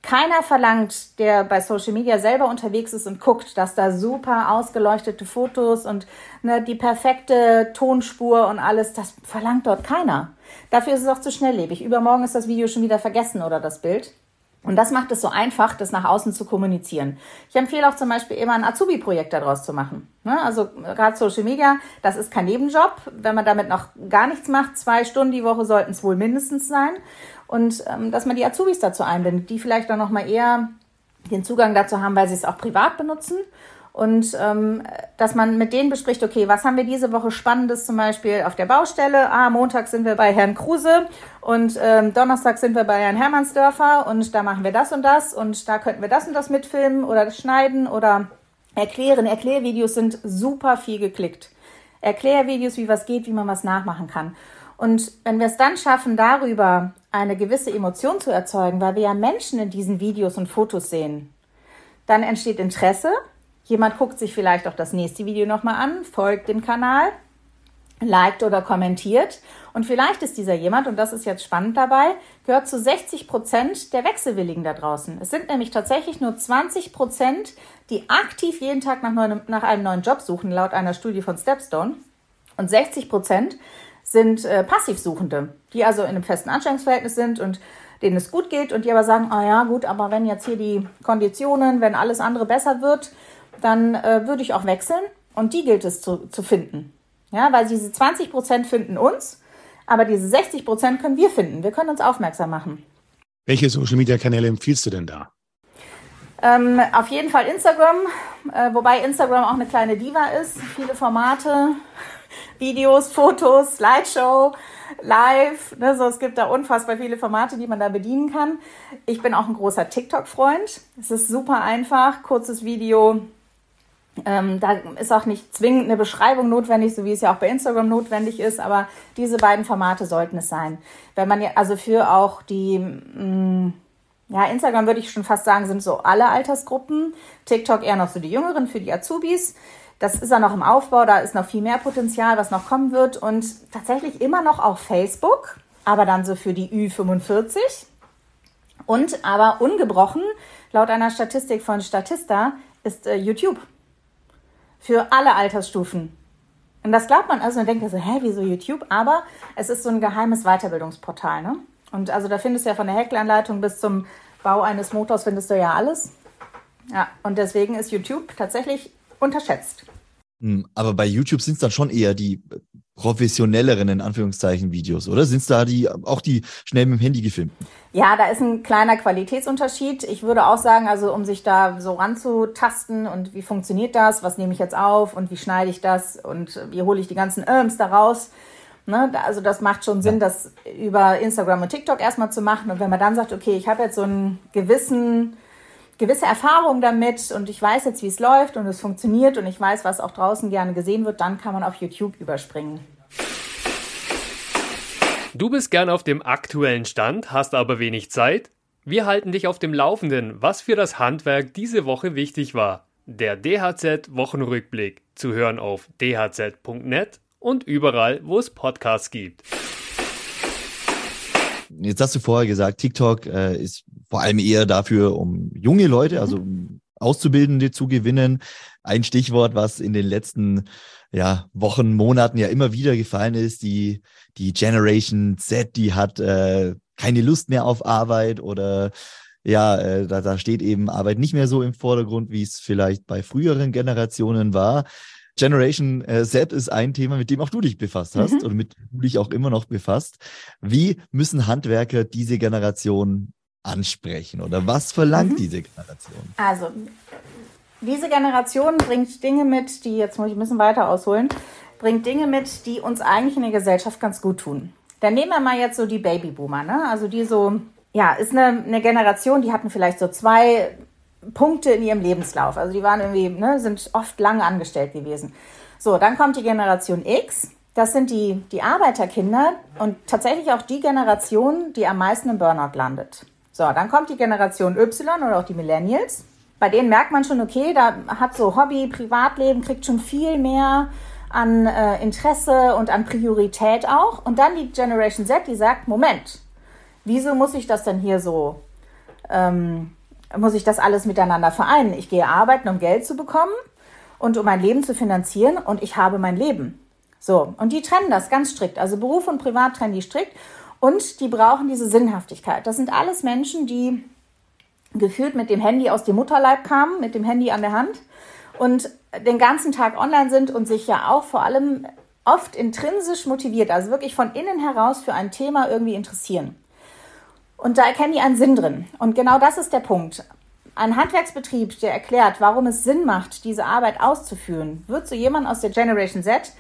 keiner verlangt, der bei Social Media selber unterwegs ist und guckt, dass da super ausgeleuchtete Fotos und ne, die perfekte Tonspur und alles, das verlangt dort keiner. Dafür ist es auch zu schnelllebig. Übermorgen ist das Video schon wieder vergessen oder das Bild. Und das macht es so einfach, das nach außen zu kommunizieren. Ich empfehle auch zum Beispiel immer ein Azubi-Projekt daraus zu machen. Ne? Also gerade Social Media, das ist kein Nebenjob. Wenn man damit noch gar nichts macht, zwei Stunden die Woche sollten es wohl mindestens sein. Und ähm, dass man die Azubis dazu einbindet, die vielleicht dann nochmal eher den Zugang dazu haben, weil sie es auch privat benutzen und ähm, dass man mit denen bespricht, okay, was haben wir diese Woche Spannendes zum Beispiel auf der Baustelle? Ah, Montag sind wir bei Herrn Kruse und ähm, Donnerstag sind wir bei Herrn Hermannsdörfer und da machen wir das und das und da könnten wir das und das mitfilmen oder schneiden oder erklären. Erklärvideos sind super viel geklickt. Erklärvideos, wie was geht, wie man was nachmachen kann. Und wenn wir es dann schaffen, darüber eine gewisse Emotion zu erzeugen, weil wir ja Menschen in diesen Videos und Fotos sehen, dann entsteht Interesse Jemand guckt sich vielleicht auch das nächste Video nochmal an, folgt dem Kanal. liked oder kommentiert. Und vielleicht ist dieser jemand, und das ist jetzt spannend dabei, gehört zu 60 Prozent der Wechselwilligen da draußen. Es sind nämlich tatsächlich nur 20 Prozent, die aktiv jeden Tag nach, neuem, nach einem neuen Job suchen, laut einer Studie von Stepstone. Und 60 Prozent sind äh, Passivsuchende, die also in einem festen Anstellungsverhältnis sind und denen es gut geht und die aber sagen, ah ja, gut, aber wenn jetzt hier die Konditionen, wenn alles andere besser wird, dann äh, würde ich auch wechseln. Und die gilt es zu, zu finden. Ja, weil diese 20 Prozent finden uns aber diese 60 Prozent können wir finden. Wir können uns aufmerksam machen. Welche Social Media Kanäle empfiehlst du denn da? Ähm, auf jeden Fall Instagram, äh, wobei Instagram auch eine kleine Diva ist. Viele Formate, Videos, Fotos, Slideshow, Live. Ne, so, es gibt da unfassbar viele Formate, die man da bedienen kann. Ich bin auch ein großer TikTok-Freund. Es ist super einfach, kurzes Video, ähm, da ist auch nicht zwingend eine Beschreibung notwendig, so wie es ja auch bei Instagram notwendig ist, aber diese beiden Formate sollten es sein. Wenn man ja, also für auch die, mh, mm, ja, Instagram würde ich schon fast sagen, sind so alle Altersgruppen. TikTok eher noch so die Jüngeren für die Azubis. Das ist ja noch im Aufbau, da ist noch viel mehr Potenzial, was noch kommen wird. Und tatsächlich immer noch auf Facebook, aber dann so für die Ü45. Und aber ungebrochen, laut einer Statistik von Statista, ist äh, YouTube für alle Altersstufen. Und das glaubt man also, man denkt so, hä, wieso YouTube? Aber es ist so ein geheimes Weiterbildungsportal, ne? Und also da findest du ja von der Heckelanleitung bis zum Bau eines Motors findest du ja alles. Ja, und deswegen ist YouTube tatsächlich unterschätzt. Hm, aber bei YouTube sind es dann schon eher die professionelleren, in Anführungszeichen, Videos, oder? Sind es da die, auch die schnell mit dem Handy gefilmten? Ja, da ist ein kleiner Qualitätsunterschied. Ich würde auch sagen, also um sich da so ranzutasten und wie funktioniert das, was nehme ich jetzt auf und wie schneide ich das und wie hole ich die ganzen Irms da raus. Ne? Also das macht schon Sinn, ja. das über Instagram und TikTok erstmal zu machen. Und wenn man dann sagt, okay, ich habe jetzt so einen gewissen gewisse Erfahrung damit und ich weiß jetzt, wie es läuft und es funktioniert und ich weiß, was auch draußen gerne gesehen wird, dann kann man auf YouTube überspringen. Du bist gern auf dem aktuellen Stand, hast aber wenig Zeit? Wir halten dich auf dem Laufenden, was für das Handwerk diese Woche wichtig war. Der DHZ Wochenrückblick zu hören auf dhz.net und überall, wo es Podcasts gibt. Jetzt hast du vorher gesagt, TikTok äh, ist vor allem eher dafür, um junge Leute, also um Auszubildende zu gewinnen. Ein Stichwort, was in den letzten ja, Wochen, Monaten ja immer wieder gefallen ist, die, die Generation Z, die hat äh, keine Lust mehr auf Arbeit oder ja, äh, da, da steht eben Arbeit nicht mehr so im Vordergrund, wie es vielleicht bei früheren Generationen war. Generation äh, Z ist ein Thema, mit dem auch du dich befasst hast mhm. und mit dem du dich auch immer noch befasst. Wie müssen Handwerker diese Generation ansprechen oder was verlangt mhm. diese Generation? Also, diese Generation bringt Dinge mit, die, jetzt muss ich ein bisschen weiter ausholen, bringt Dinge mit, die uns eigentlich in der Gesellschaft ganz gut tun. Dann nehmen wir mal jetzt so die Babyboomer, ne? Also die so, ja, ist eine, eine Generation, die hatten vielleicht so zwei Punkte in ihrem Lebenslauf. Also die waren irgendwie, ne, sind oft lange angestellt gewesen. So, dann kommt die Generation X. Das sind die, die Arbeiterkinder und tatsächlich auch die Generation, die am meisten im Burnout landet. So, dann kommt die Generation Y oder auch die Millennials. Bei denen merkt man schon, okay, da hat so Hobby, Privatleben, kriegt schon viel mehr an äh, Interesse und an Priorität auch. Und dann die Generation Z, die sagt, Moment, wieso muss ich das denn hier so ähm, muss ich das alles miteinander vereinen. Ich gehe arbeiten, um Geld zu bekommen und um mein Leben zu finanzieren und ich habe mein Leben. So, und die trennen das ganz strikt. Also Beruf und Privat trennen die strikt und die brauchen diese Sinnhaftigkeit. Das sind alles Menschen, die gefühlt mit dem Handy aus dem Mutterleib kamen, mit dem Handy an der Hand und den ganzen Tag online sind und sich ja auch vor allem oft intrinsisch motiviert, also wirklich von innen heraus für ein Thema irgendwie interessieren. Und da erkennen die einen Sinn drin. Und genau das ist der Punkt. Ein Handwerksbetrieb, der erklärt, warum es Sinn macht, diese Arbeit auszuführen, wird so jemand aus der Generation Z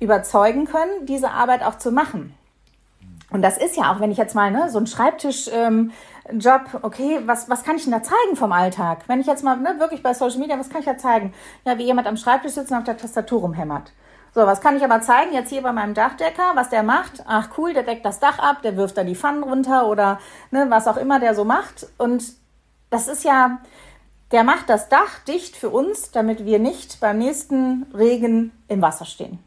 überzeugen können, diese Arbeit auch zu machen. Und das ist ja auch, wenn ich jetzt mal ne, so einen Schreibtischjob, ähm, okay, was, was kann ich denn da zeigen vom Alltag? Wenn ich jetzt mal ne, wirklich bei Social Media, was kann ich da zeigen? Ja, wie jemand am Schreibtisch sitzt und auf der Tastatur rumhämmert. So, was kann ich aber zeigen? Jetzt hier bei meinem Dachdecker, was der macht. Ach cool, der deckt das Dach ab, der wirft da die Pfannen runter oder ne, was auch immer der so macht. Und das ist ja, der macht das Dach dicht für uns, damit wir nicht beim nächsten Regen im Wasser stehen.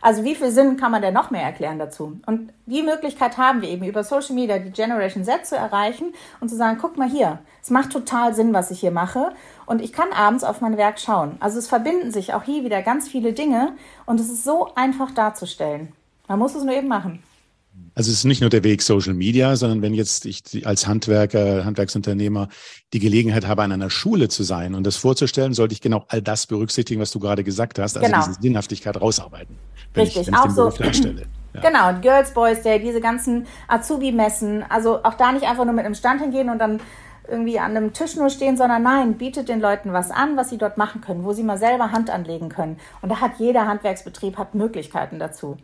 Also wie viel Sinn kann man denn noch mehr erklären dazu? Und die Möglichkeit haben wir eben über Social Media die Generation Z zu erreichen und zu sagen, guck mal hier, es macht total Sinn, was ich hier mache und ich kann abends auf mein Werk schauen. Also es verbinden sich auch hier wieder ganz viele Dinge und es ist so einfach darzustellen. Man muss es nur eben machen. Also es ist nicht nur der Weg Social Media, sondern wenn jetzt ich als Handwerker, Handwerksunternehmer die Gelegenheit habe, an einer Schule zu sein und das vorzustellen, sollte ich genau all das berücksichtigen, was du gerade gesagt hast, also genau. diese Sinnhaftigkeit rausarbeiten. Richtig, ich, auch so. Ja. Genau, Girls, Boys Day, diese ganzen Azubi-Messen, also auch da nicht einfach nur mit einem Stand hingehen und dann irgendwie an einem Tisch nur stehen, sondern nein, bietet den Leuten was an, was sie dort machen können, wo sie mal selber Hand anlegen können. Und da hat jeder Handwerksbetrieb hat Möglichkeiten dazu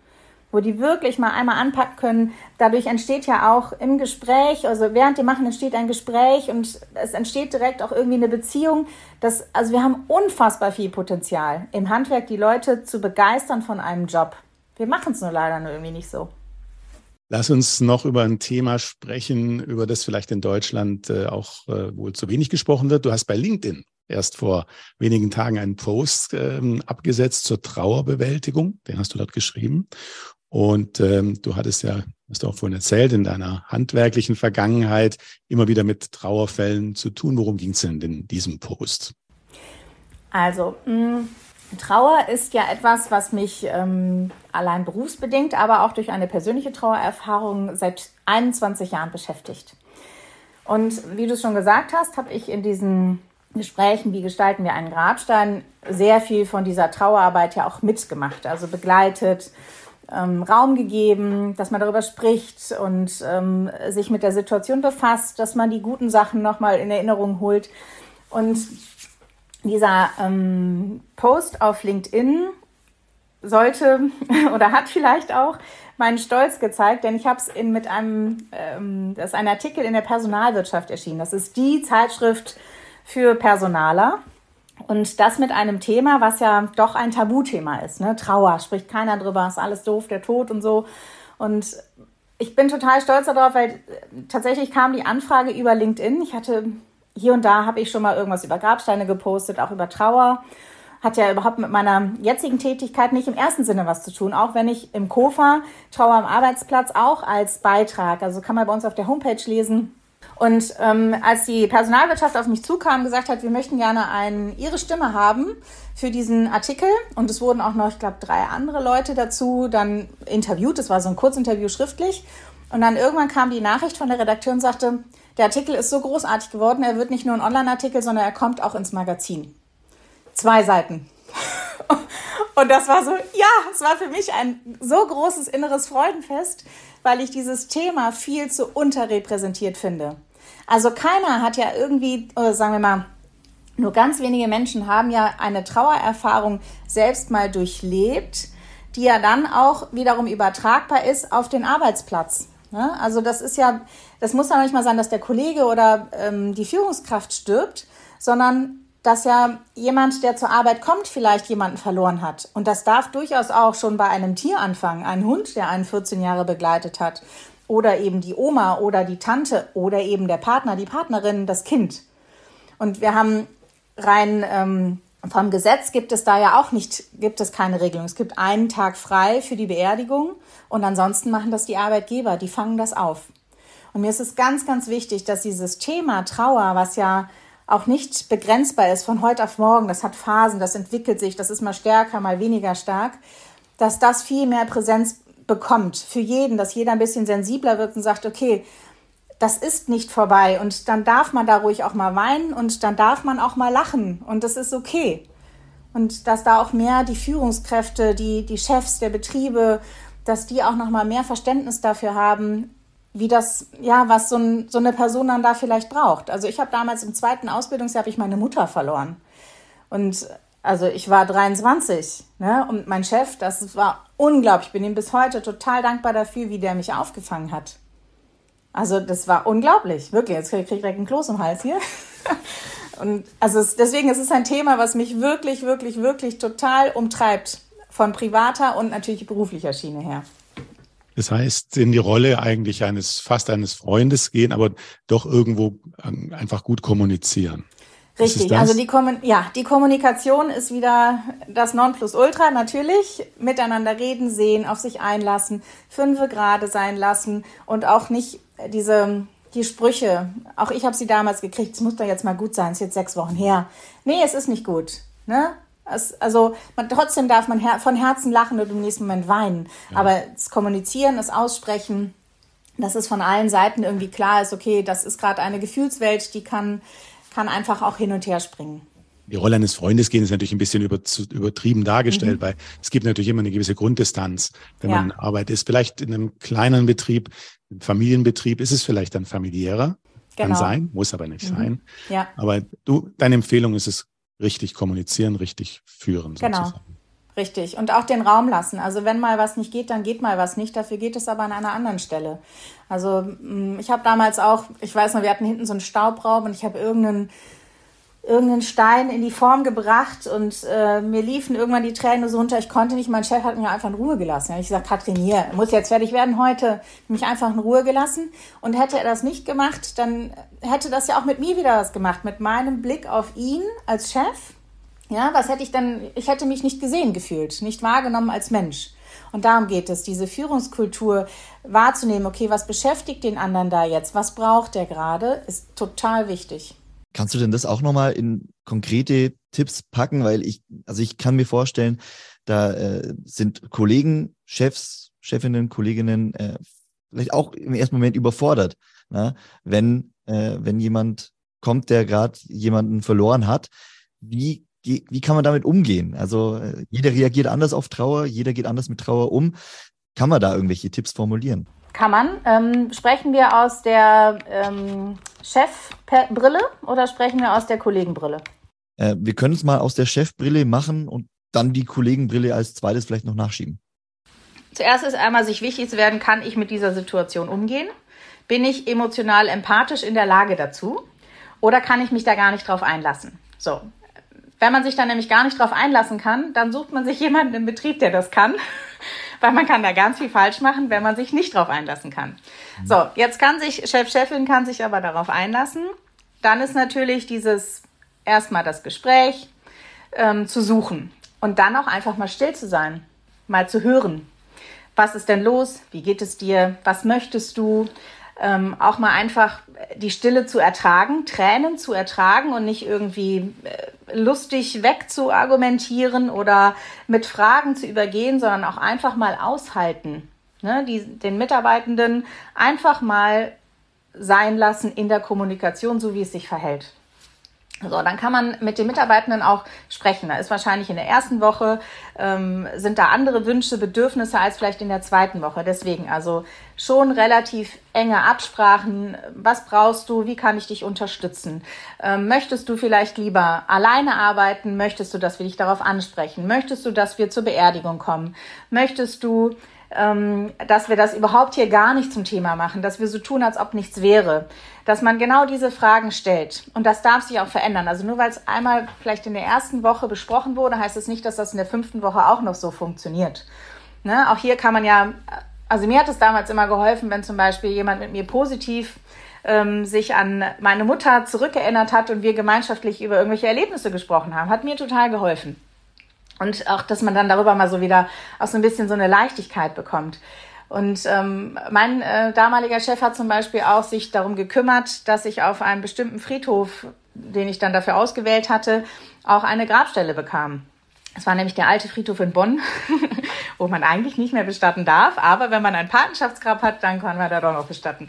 wo die wirklich mal einmal anpacken können. Dadurch entsteht ja auch im Gespräch, also während die machen, entsteht ein Gespräch und es entsteht direkt auch irgendwie eine Beziehung. Das, also wir haben unfassbar viel Potenzial im Handwerk, die Leute zu begeistern von einem Job. Wir machen es nur leider nur irgendwie nicht so. Lass uns noch über ein Thema sprechen, über das vielleicht in Deutschland äh, auch äh, wohl zu wenig gesprochen wird. Du hast bei LinkedIn erst vor wenigen Tagen einen Post ähm, abgesetzt zur Trauerbewältigung. Den hast du dort geschrieben. Und ähm, du hattest ja, hast du auch vorhin erzählt, in deiner handwerklichen Vergangenheit immer wieder mit Trauerfällen zu tun. Worum ging es denn in diesem Post? Also, mh, mm, Trauer ist ja etwas, was mich ähm, allein berufsbedingt, aber auch durch eine persönliche Trauererfahrung seit 21 Jahren beschäftigt. Und wie du schon gesagt hast, habe ich in diesen Gesprächen, wie gestalten wir einen Grabstein, sehr viel von dieser Trauerarbeit ja auch mitgemacht, also begleitet, ähm, Raum gegeben, dass man darüber spricht und ähm, sich mit der Situation befasst, dass man die guten Sachen nochmal in Erinnerung holt. Und dieser ähm, Post auf LinkedIn sollte oder hat vielleicht auch meinen Stolz gezeigt, denn ich habe es mit einem, ähm, das ist ein Artikel in der Personalwirtschaft erschienen. Das ist die Zeitschrift für Personaler. Und das mit einem Thema, was ja doch ein Tabuthema ist. Ne? Trauer, spricht keiner drüber, ist alles doof, der Tod und so. Und ich bin total stolz darauf, weil tatsächlich kam die Anfrage über LinkedIn. Ich hatte hier und da habe ich schon mal irgendwas über Grabsteine gepostet, auch über Trauer. Hat ja überhaupt mit meiner jetzigen Tätigkeit nicht im ersten Sinne was zu tun, auch wenn ich im KOFA Trauer am Arbeitsplatz auch als Beitrag, also kann man bei uns auf der Homepage lesen, und ähm, als die Personalwirtschaft auf mich zukam gesagt hat, wir möchten gerne ein, ihre Stimme haben für diesen Artikel und es wurden auch noch, ich glaube, drei andere Leute dazu dann interviewt. Das war so ein Kurzinterview schriftlich. Und dann irgendwann kam die Nachricht von der Redakteurin und sagte, der Artikel ist so großartig geworden, er wird nicht nur ein Online-Artikel, sondern er kommt auch ins Magazin. Zwei Seiten. Und das war so, ja, es war für mich ein so großes inneres Freudenfest, weil ich dieses Thema viel zu unterrepräsentiert finde. Also keiner hat ja irgendwie, sagen wir mal, nur ganz wenige Menschen haben ja eine Trauererfahrung selbst mal durchlebt, die ja dann auch wiederum übertragbar ist auf den Arbeitsplatz. Ne? Also das ist ja, das muss ja nicht mal sein, dass der Kollege oder ähm, die Führungskraft stirbt, sondern dass ja jemand, der zur Arbeit kommt, vielleicht jemanden verloren hat. Und das darf durchaus auch schon bei einem Tier anfangen. Ein Hund, der einen 14 Jahre begleitet hat. Oder eben die Oma oder die Tante oder eben der Partner, die Partnerin, das Kind. Und wir haben rein ähm, vom Gesetz gibt es da ja auch nicht, gibt es keine Regelung. Es gibt einen Tag frei für die Beerdigung und ansonsten machen das die Arbeitgeber, die fangen das auf. Und mir ist es ganz, ganz wichtig, dass dieses Thema Trauer, was ja auch nicht begrenzbar ist von heute auf morgen. Das hat Phasen, das entwickelt sich, das ist mal stärker, mal weniger stark, dass das viel mehr Präsenz bekommt für jeden, dass jeder ein bisschen sensibler wird und sagt, okay, das ist nicht vorbei und dann darf man da ruhig auch mal weinen und dann darf man auch mal lachen und das ist okay. Und dass da auch mehr die Führungskräfte, die, die Chefs der Betriebe, dass die auch noch mal mehr Verständnis dafür haben, wie das, ja, was so, ein, so eine Person dann da vielleicht braucht. Also ich habe damals im zweiten Ausbildungsjahr habe ich meine Mutter verloren. Und also ich war 23, ne? Und mein Chef, das war unglaublich. Ich bin ihm bis heute total dankbar dafür, wie der mich aufgefangen hat. Also das war unglaublich, wirklich. Jetzt kriege ich direkt einen Kloß im Hals hier. Und also es, deswegen ist es ein Thema, was mich wirklich, wirklich, wirklich total umtreibt. Von privater und natürlich beruflicher Schiene her. Das heißt, in die Rolle eigentlich eines, fast eines Freundes gehen, aber doch irgendwo ähm, einfach gut kommunizieren. Richtig, also die, ja, die Kommunikation ist wieder das Nonplusultra, natürlich. Miteinander reden, sehen, auf sich einlassen, fünfe gerade sein lassen und auch nicht diese, die Sprüche. Auch ich habe sie damals gekriegt, es muss doch jetzt mal gut sein, es ist jetzt sechs Wochen her. Nee, es ist nicht gut. Ne? Es, also man, trotzdem darf man her von Herzen lachen und im nächsten Moment weinen. Ja. Aber das Kommunizieren, das Aussprechen, dass es von allen Seiten irgendwie klar ist, okay, das ist gerade eine Gefühlswelt, die kann kann einfach auch hin und her springen. Die Rolle eines Freundes gehen ist natürlich ein bisschen über, übertrieben dargestellt, mhm. weil es gibt natürlich immer eine gewisse Grunddistanz, wenn ja. man arbeitet. Ist vielleicht in einem kleinen Betrieb, im Familienbetrieb, ist es vielleicht dann familiärer. Genau. Kann sein, muss aber nicht mhm. sein. Ja. Aber du, deine Empfehlung ist es, richtig kommunizieren, richtig führen. Genau. Richtig. Und auch den Raum lassen. Also wenn mal was nicht geht, dann geht mal was nicht. Dafür geht es aber an einer anderen Stelle. Also mm, ich habe damals auch, ich weiß noch, wir hatten hinten so einen Staubraum und ich habe irgendeinen irgendeinen Stein in die Form gebracht und äh, mir liefen irgendwann die Tränen so runter. Ich konnte nicht. Mein Chef hat mich einfach in Ruhe gelassen. Ich gesagt, Katrin, hier, muss jetzt fertig werden heute. Mich einfach in Ruhe gelassen. Und hätte er das nicht gemacht, dann hätte das ja auch mit mir wieder was gemacht. Mit meinem Blick auf ihn als Chef ja, was hätte ich dann, ich hätte mich nicht gesehen gefühlt, nicht wahrgenommen als Mensch. Und darum geht es, diese Führungskultur wahrzunehmen, okay, was beschäftigt den anderen da jetzt, was braucht der gerade, ist total wichtig. Kannst du denn das auch nochmal in konkrete Tipps packen? Weil ich, also ich kann mir vorstellen, da äh, sind Kollegen, Chefs, Chefinnen, Kolleginnen äh, vielleicht auch im ersten Moment überfordert, ne? wenn, äh, wenn jemand kommt, der gerade jemanden verloren hat. Wie wie kann man damit umgehen? Also äh, jeder reagiert anders auf Trauer, jeder geht anders mit Trauer um. Kann man da irgendwelche Tipps formulieren? Kann man. Ähm, sprechen wir aus der ähm, Chefbrille oder sprechen wir aus der Kollegenbrille? Äh, wir können es mal aus der Chefbrille machen und dann die Kollegenbrille als zweites vielleicht noch nachschieben. Zuerst ist einmal sich wichtig zu werden, kann ich mit dieser Situation umgehen? Bin ich emotional empathisch in der Lage dazu? Oder kann ich mich da gar nicht drauf einlassen? So, wenn man sich dann nämlich gar nicht drauf einlassen kann, dann sucht man sich jemanden im Betrieb, der das kann. Weil man kann da ganz viel falsch machen, wenn man sich nicht drauf einlassen kann. So, jetzt kann sich, Chef, Chefin kann sich aber darauf einlassen. Dann ist natürlich dieses erstmal das Gespräch ähm, zu suchen und dann auch einfach mal still zu sein, mal zu hören. Was ist denn los? Wie geht es dir? Was möchtest du? Ähm, auch mal einfach die Stille zu ertragen, Tränen zu ertragen und nicht irgendwie äh, lustig wegzuargumentieren oder mit Fragen zu übergehen, sondern auch einfach mal aushalten. Ne? Die, den Mitarbeitenden einfach mal sein lassen in der Kommunikation, so wie es sich verhält. So, dann kann man mit den Mitarbeitenden auch sprechen. Da ist wahrscheinlich in der ersten Woche, ähm, sind da andere Wünsche, Bedürfnisse als vielleicht in der zweiten Woche. Deswegen also schon relativ enge Absprachen. Was brauchst du? Wie kann ich dich unterstützen? Ähm, möchtest du vielleicht lieber alleine arbeiten? Möchtest du, dass wir dich darauf ansprechen? Möchtest du, dass wir zur Beerdigung kommen? Möchtest du, dass wir das überhaupt hier gar nicht zum Thema machen, dass wir so tun, als ob nichts wäre, dass man genau diese Fragen stellt. Und das darf sich auch verändern. Also nur weil es einmal vielleicht in der ersten Woche besprochen wurde, heißt es das nicht, dass das in der fünften Woche auch noch so funktioniert. Ne? Auch hier kann man ja, also mir hat es damals immer geholfen, wenn zum Beispiel jemand mit mir positiv ähm, sich an meine Mutter zurückerinnert hat und wir gemeinschaftlich über irgendwelche Erlebnisse gesprochen haben. Hat mir total geholfen. Und auch, dass man dann darüber mal so wieder auch so ein bisschen so eine Leichtigkeit bekommt. Und ähm, mein äh, damaliger Chef hat zum Beispiel auch sich darum gekümmert, dass ich auf einem bestimmten Friedhof, den ich dann dafür ausgewählt hatte, auch eine Grabstelle bekam. Es war nämlich der alte Friedhof in Bonn, wo man eigentlich nicht mehr bestatten darf, aber wenn man ein Patenschaftsgrab hat, dann kann man da doch noch bestatten.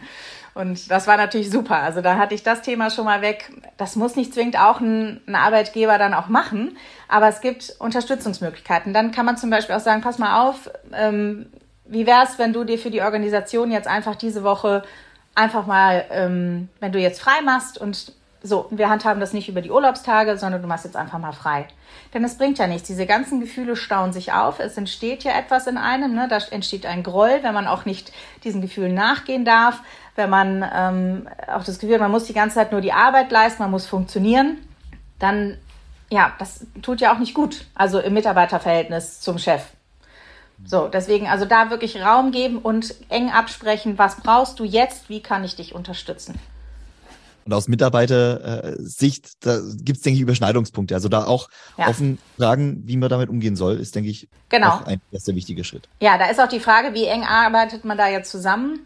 Und das war natürlich super. Also da hatte ich das Thema schon mal weg. Das muss nicht zwingend auch ein, ein Arbeitgeber dann auch machen, aber es gibt Unterstützungsmöglichkeiten. Dann kann man zum Beispiel auch sagen, pass mal auf, ähm, wie wäre es, wenn du dir für die Organisation jetzt einfach diese Woche einfach mal, ähm, wenn du jetzt frei machst und so, wir handhaben das nicht über die Urlaubstage, sondern du machst jetzt einfach mal frei. Denn es bringt ja nichts. Diese ganzen Gefühle stauen sich auf. Es entsteht ja etwas in einem. Ne? Da entsteht ein Groll, wenn man auch nicht diesen Gefühlen nachgehen darf. Wenn man ähm, auch das Gefühl hat, man muss die ganze Zeit nur die Arbeit leisten, man muss funktionieren. Dann, ja, das tut ja auch nicht gut. Also im Mitarbeiterverhältnis zum Chef. So, deswegen also da wirklich Raum geben und eng absprechen, was brauchst du jetzt, wie kann ich dich unterstützen. Und aus Mitarbeitersicht, da gibt es, denke ich, Überschneidungspunkte. Also da auch ja. offen fragen, wie man damit umgehen soll, ist, denke ich, genau. auch ein erster wichtiger Schritt. Ja, da ist auch die Frage, wie eng arbeitet man da jetzt zusammen?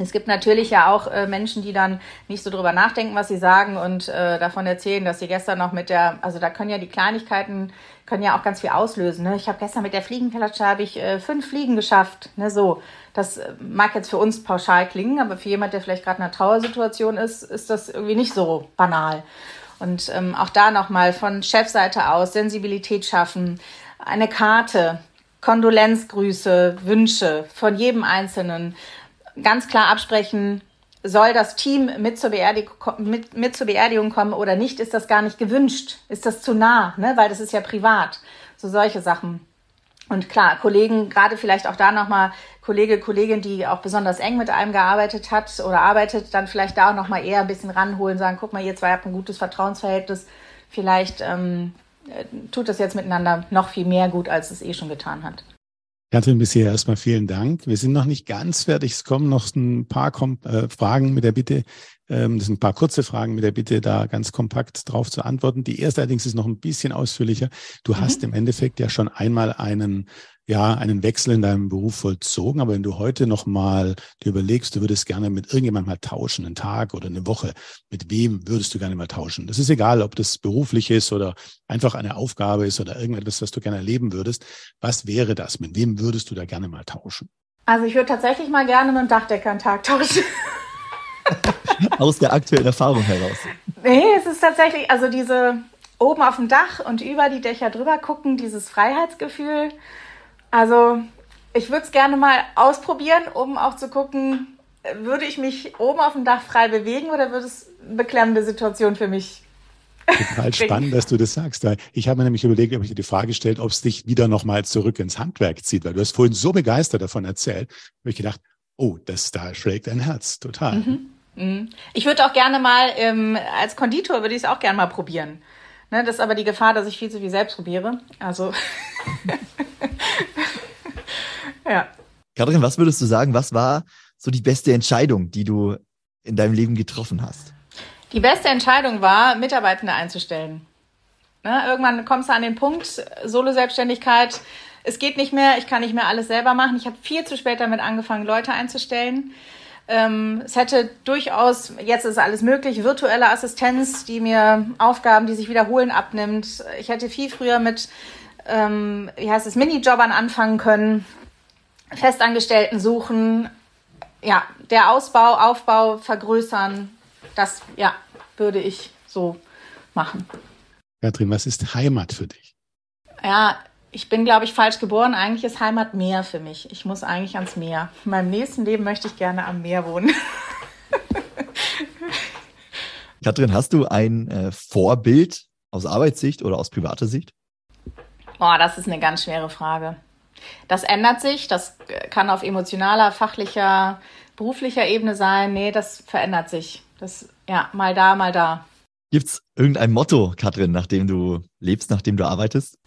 Es gibt natürlich ja auch äh, Menschen, die dann nicht so drüber nachdenken, was sie sagen und äh, davon erzählen, dass sie gestern noch mit der, also da können ja die Kleinigkeiten, können ja auch ganz viel auslösen. Ne? Ich habe gestern mit der Fliegenklatsche habe ich äh, fünf Fliegen geschafft. Ne? So, das äh, mag jetzt für uns pauschal klingen, aber für jemand, der vielleicht gerade in einer Trauersituation ist, ist das irgendwie nicht so banal. Und ähm, auch da nochmal von Chefseite aus Sensibilität schaffen, eine Karte, Kondolenzgrüße, Wünsche von jedem Einzelnen ganz klar absprechen, soll das Team mit zur, Beerdigung, mit, mit zur Beerdigung kommen oder nicht, ist das gar nicht gewünscht. Ist das zu nah, ne? weil das ist ja privat. So solche Sachen. Und klar, Kollegen, gerade vielleicht auch da nochmal Kollege, Kollegin, die auch besonders eng mit einem gearbeitet hat oder arbeitet, dann vielleicht da auch nochmal eher ein bisschen ranholen, sagen, guck mal, ihr zwei habt ein gutes Vertrauensverhältnis. Vielleicht ähm, äh, tut das jetzt miteinander noch viel mehr gut, als es eh schon getan hat. Katrin, bisher erstmal vielen Dank. Wir sind noch nicht ganz fertig. Es kommen noch ein paar Kom äh, Fragen mit der Bitte, das sind ein paar kurze Fragen mit der Bitte, da ganz kompakt drauf zu antworten. Die erste allerdings ist noch ein bisschen ausführlicher. Du mhm. hast im Endeffekt ja schon einmal einen ja, einen Wechsel in deinem Beruf vollzogen. Aber wenn du heute nochmal dir überlegst, du würdest gerne mit irgendjemandem mal tauschen, einen Tag oder eine Woche, mit wem würdest du gerne mal tauschen? Das ist egal, ob das beruflich ist oder einfach eine Aufgabe ist oder irgendetwas, was du gerne erleben würdest. Was wäre das? Mit wem würdest du da gerne mal tauschen? Also ich würde tatsächlich mal gerne mit dem Dachdecker einen Tag tauschen. Aus der aktuellen Erfahrung heraus. Nee, es ist tatsächlich, also diese oben auf dem Dach und über die Dächer drüber gucken, dieses Freiheitsgefühl, also ich würde es gerne mal ausprobieren, um auch zu gucken, würde ich mich oben auf dem Dach frei bewegen oder würde es eine beklemmende Situation für mich? Total spannend, dass du das sagst. Ich habe mir nämlich überlegt, ob ich dir die Frage stellt, ob es dich wieder nochmal zurück ins Handwerk zieht, weil du hast vorhin so begeistert davon erzählt, habe ich gedacht, oh, das da schlägt ein Herz, total. Mhm. Mhm. Ich würde auch gerne mal ähm, als Konditor würde ich es auch gerne mal probieren. Ne, das ist aber die Gefahr, dass ich viel zu viel selbst probiere. Also. ja. Katrin, was würdest du sagen, was war so die beste Entscheidung, die du in deinem Leben getroffen hast? Die beste Entscheidung war, Mitarbeitende einzustellen. Ne, irgendwann kommst du an den Punkt, Solo-Selbstständigkeit, es geht nicht mehr, ich kann nicht mehr alles selber machen. Ich habe viel zu spät damit angefangen, Leute einzustellen. Ähm, es hätte durchaus, jetzt ist alles möglich, virtuelle Assistenz, die mir Aufgaben, die sich wiederholen, abnimmt. Ich hätte viel früher mit, ähm, wie heißt es, Minijobbern anfangen können, Festangestellten suchen, ja, der Ausbau, Aufbau vergrößern, das, ja, würde ich so machen. Katrin, was ist Heimat für dich? Ja, ich bin, glaube ich, falsch geboren. Eigentlich ist Heimat Meer für mich. Ich muss eigentlich ans Meer. In meinem nächsten Leben möchte ich gerne am Meer wohnen. Katrin, hast du ein äh, Vorbild aus Arbeitssicht oder aus privater Sicht? Boah, das ist eine ganz schwere Frage. Das ändert sich. Das kann auf emotionaler, fachlicher, beruflicher Ebene sein. Nee, das verändert sich. Das, ja, mal da, mal da. Gibt es irgendein Motto, Katrin, nach dem du lebst, nach dem du arbeitest?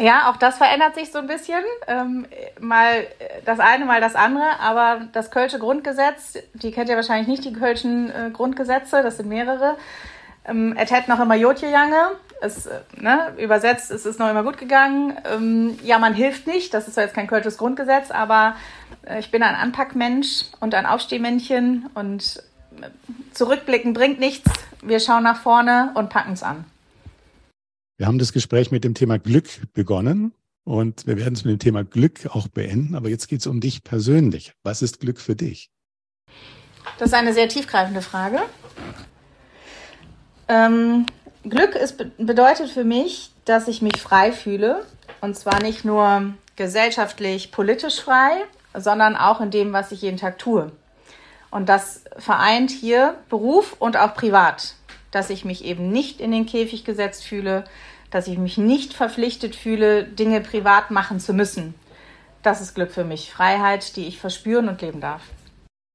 Ja, auch das verändert sich so ein bisschen. Ähm, mal das eine, mal das andere. Aber das Kölsche Grundgesetz, die kennt ihr wahrscheinlich nicht, die Kölschen äh, Grundgesetze, das sind mehrere. Ähm, et hätt noch immer Jotje Jange. Äh, ne, übersetzt, es ist noch immer gut gegangen. Ähm, ja, man hilft nicht. Das ist zwar jetzt kein Kölsches Grundgesetz, aber äh, ich bin ein Anpackmensch und ein Aufstehmännchen und äh, zurückblicken bringt nichts. Wir schauen nach vorne und packen es an. Wir haben das Gespräch mit dem Thema Glück begonnen und wir werden es mit dem Thema Glück auch beenden. Aber jetzt geht es um dich persönlich. Was ist Glück für dich? Das ist eine sehr tiefgreifende Frage. Ähm, Glück ist, bedeutet für mich, dass ich mich frei fühle. Und zwar nicht nur gesellschaftlich, politisch frei, sondern auch in dem, was ich jeden Tag tue. Und das vereint hier Beruf und auch privat. Dass ich mich eben nicht in den Käfig gesetzt fühle, dass ich mich nicht verpflichtet fühle, Dinge privat machen zu müssen. Das ist Glück für mich. Freiheit, die ich verspüren und leben darf.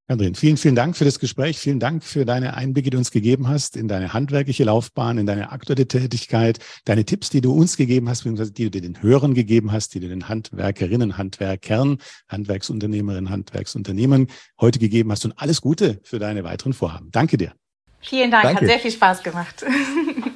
Katrin, vielen, vielen Dank für das Gespräch. Vielen Dank für deine Einblicke, die du uns gegeben hast in deine handwerkliche Laufbahn, in deine aktuelle Tätigkeit, deine Tipps, die du uns gegeben hast, beziehungsweise die du den Hörern gegeben hast, die du den Handwerkerinnen, Handwerkern, Handwerksunternehmerinnen, Handwerksunternehmen heute gegeben hast und alles Gute für deine weiteren Vorhaben. Danke dir. Vielen Dank, Danke. hat sehr viel Spaß gemacht.